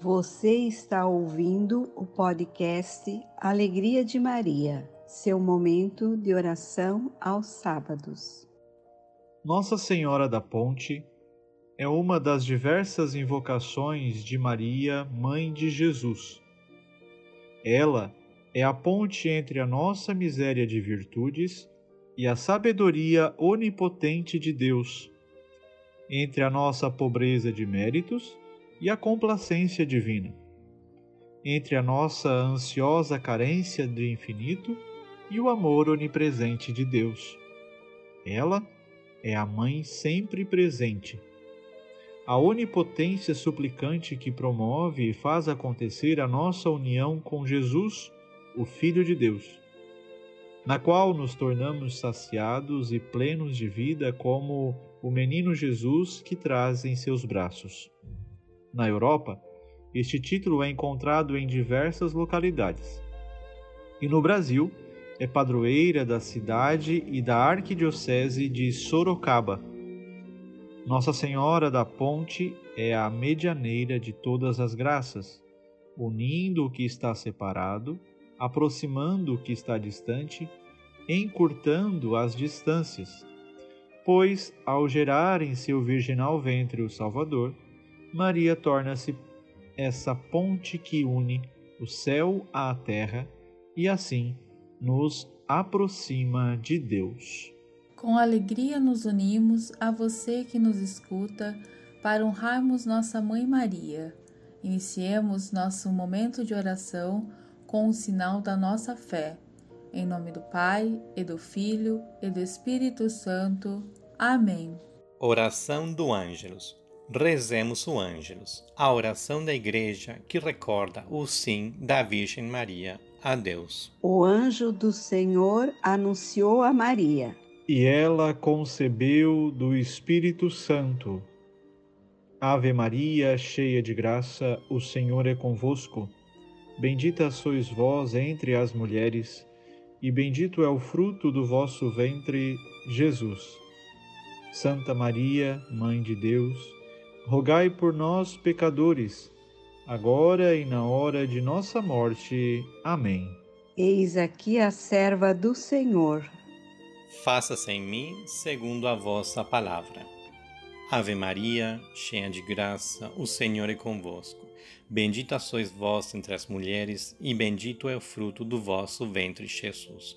Você está ouvindo o podcast Alegria de Maria, seu momento de oração aos sábados. Nossa Senhora da Ponte é uma das diversas invocações de Maria, Mãe de Jesus. Ela é a ponte entre a nossa miséria de virtudes e a sabedoria onipotente de Deus, entre a nossa pobreza de méritos e a complacência divina, entre a nossa ansiosa carência do infinito e o amor onipresente de Deus. Ela é a Mãe sempre presente. A onipotência suplicante que promove e faz acontecer a nossa união com Jesus, o Filho de Deus, na qual nos tornamos saciados e plenos de vida como o menino Jesus que traz em seus braços. Na Europa, este título é encontrado em diversas localidades. E no Brasil, é padroeira da cidade e da arquidiocese de Sorocaba. Nossa Senhora da Ponte é a medianeira de todas as graças, unindo o que está separado, aproximando o que está distante, encurtando as distâncias. Pois, ao gerar em seu virginal ventre o Salvador, Maria torna-se essa ponte que une o céu à terra e assim nos aproxima de Deus. Com alegria nos unimos a você que nos escuta para honrarmos nossa Mãe Maria. Iniciemos nosso momento de oração com o sinal da nossa fé. Em nome do Pai, e do Filho, e do Espírito Santo. Amém. Oração do Ângelus. Rezemos o Ângelus, a oração da Igreja que recorda o sim da Virgem Maria a Deus. O anjo do Senhor anunciou a Maria. E ela concebeu do Espírito Santo. Ave Maria, cheia de graça, o Senhor é convosco. Bendita sois vós entre as mulheres, e bendito é o fruto do vosso ventre, Jesus. Santa Maria, Mãe de Deus, rogai por nós, pecadores, agora e na hora de nossa morte. Amém. Eis aqui a serva do Senhor. Faça-se em mim segundo a vossa palavra. Ave Maria, cheia de graça, o Senhor é convosco. Bendita sois vós entre as mulheres, e bendito é o fruto do vosso ventre, Jesus.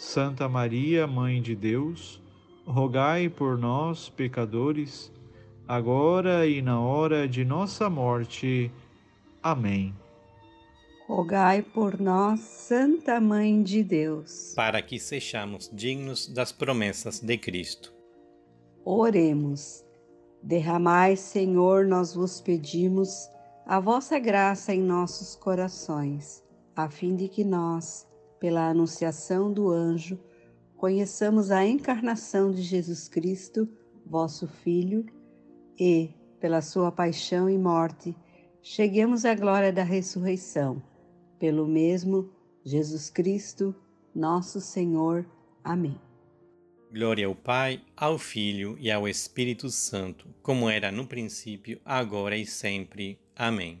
Santa Maria, Mãe de Deus, rogai por nós, pecadores, agora e na hora de nossa morte. Amém. Rogai por nós, Santa Mãe de Deus, para que sejamos dignos das promessas de Cristo. Oremos. Derramai, Senhor, nós vos pedimos, a vossa graça em nossos corações, a fim de que nós, pela anunciação do anjo, conheçamos a encarnação de Jesus Cristo, vosso Filho, e, pela sua paixão e morte, cheguemos à glória da ressurreição. Pelo mesmo Jesus Cristo, nosso Senhor. Amém. Glória ao Pai, ao Filho e ao Espírito Santo, como era no princípio, agora e sempre. Amém.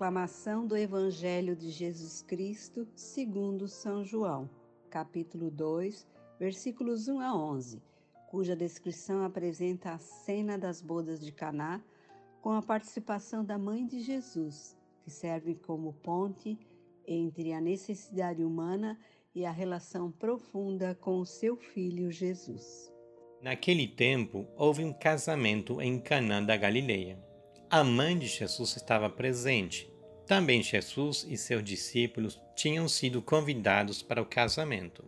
Proclamação do Evangelho de Jesus Cristo segundo São João, capítulo 2, versículos 1 a 11, cuja descrição apresenta a cena das bodas de Caná com a participação da mãe de Jesus, que serve como ponte entre a necessidade humana e a relação profunda com o seu filho Jesus. Naquele tempo houve um casamento em Canaã da Galileia a mãe de Jesus estava presente. Também Jesus e seus discípulos tinham sido convidados para o casamento.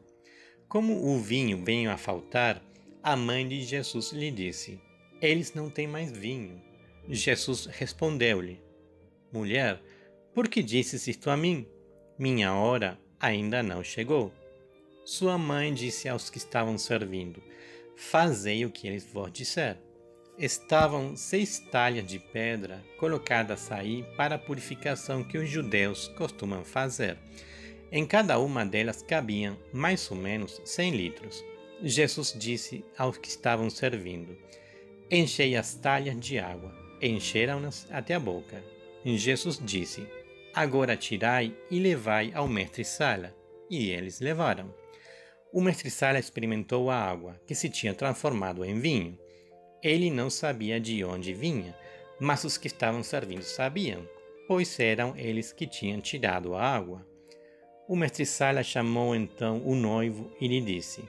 Como o vinho veio a faltar, a mãe de Jesus lhe disse: Eles não têm mais vinho. Jesus respondeu-lhe: Mulher, por que dizes isto a mim? Minha hora ainda não chegou. Sua mãe disse aos que estavam servindo: Fazei o que eles vos disser estavam seis talhas de pedra colocadas aí para a purificação que os judeus costumam fazer. Em cada uma delas cabiam mais ou menos cem litros. Jesus disse aos que estavam servindo: Enchei as talhas de água. Encheram-nas até a boca. Jesus disse: Agora tirai e levai ao mestre-sala. E eles levaram. O mestre-sala experimentou a água, que se tinha transformado em vinho. Ele não sabia de onde vinha, mas os que estavam servindo sabiam, pois eram eles que tinham tirado a água. O mestre-sala chamou então o noivo e lhe disse: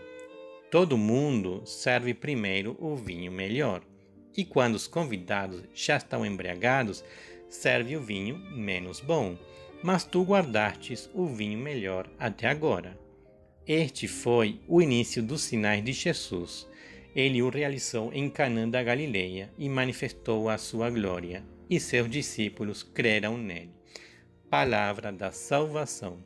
Todo mundo serve primeiro o vinho melhor, e quando os convidados já estão embriagados, serve o vinho menos bom, mas tu guardastes o vinho melhor até agora. Este foi o início dos sinais de Jesus ele o realizou em Canaã da Galileia e manifestou a sua glória, e seus discípulos creram nele. Palavra da salvação.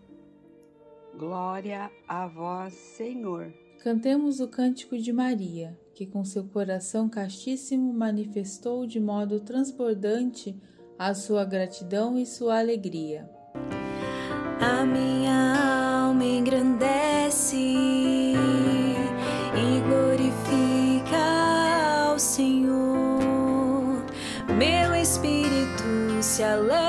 Glória a vós, Senhor. Cantemos o cântico de Maria, que com seu coração castíssimo manifestou de modo transbordante a sua gratidão e sua alegria. A minha alma engrandece se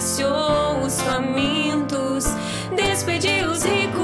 saciou os famintos, despediu os ricos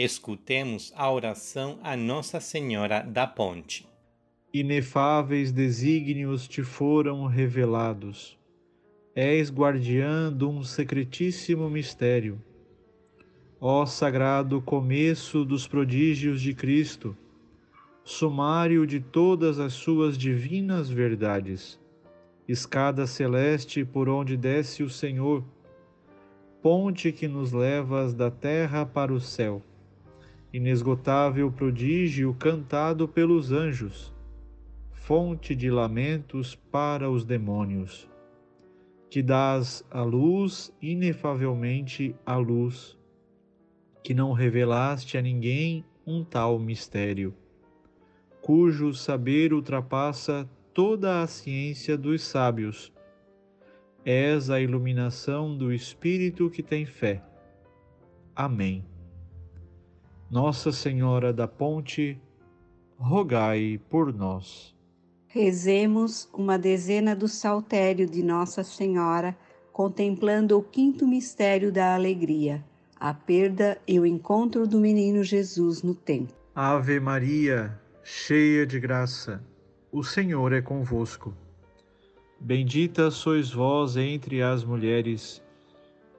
Escutemos a oração a Nossa Senhora da Ponte. Inefáveis desígnios te foram revelados. És guardiã de um secretíssimo mistério. Ó sagrado começo dos prodígios de Cristo, sumário de todas as suas divinas verdades, escada celeste por onde desce o Senhor, ponte que nos levas da terra para o céu, inesgotável prodígio cantado pelos anjos, fonte de lamentos para os demônios, que dás a luz inefavelmente a luz, que não revelaste a ninguém um tal mistério, cujo saber ultrapassa toda a ciência dos sábios. És a iluminação do espírito que tem fé. Amém. Nossa Senhora da Ponte, rogai por nós. Rezemos uma dezena do saltério de Nossa Senhora, contemplando o quinto mistério da alegria, a perda e o encontro do menino Jesus no templo. Ave Maria, cheia de graça, o Senhor é convosco. Bendita sois vós entre as mulheres,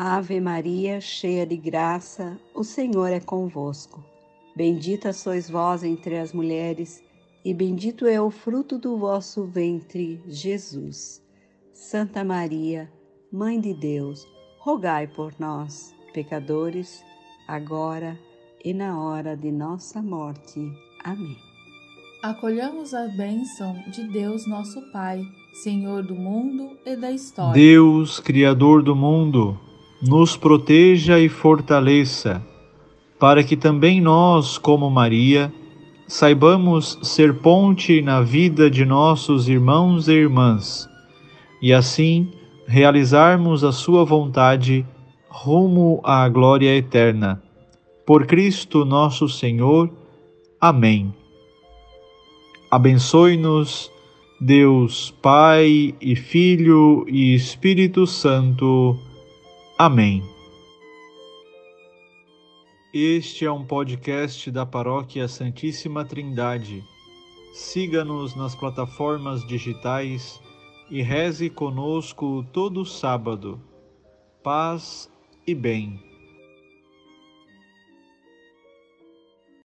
Ave Maria, cheia de graça, o Senhor é convosco. Bendita sois vós entre as mulheres, e bendito é o fruto do vosso ventre, Jesus. Santa Maria, Mãe de Deus, rogai por nós, pecadores, agora e na hora de nossa morte. Amém. Acolhamos a bênção de Deus, nosso Pai, Senhor do mundo e da história. Deus, Criador do mundo, nos proteja e fortaleça, para que também nós, como Maria, saibamos ser ponte na vida de nossos irmãos e irmãs, e assim realizarmos a Sua vontade rumo à glória eterna. Por Cristo nosso Senhor. Amém. Abençoe-nos, Deus Pai e Filho e Espírito Santo. Amém. Este é um podcast da Paróquia Santíssima Trindade. Siga-nos nas plataformas digitais e reze conosco todo sábado. Paz e bem.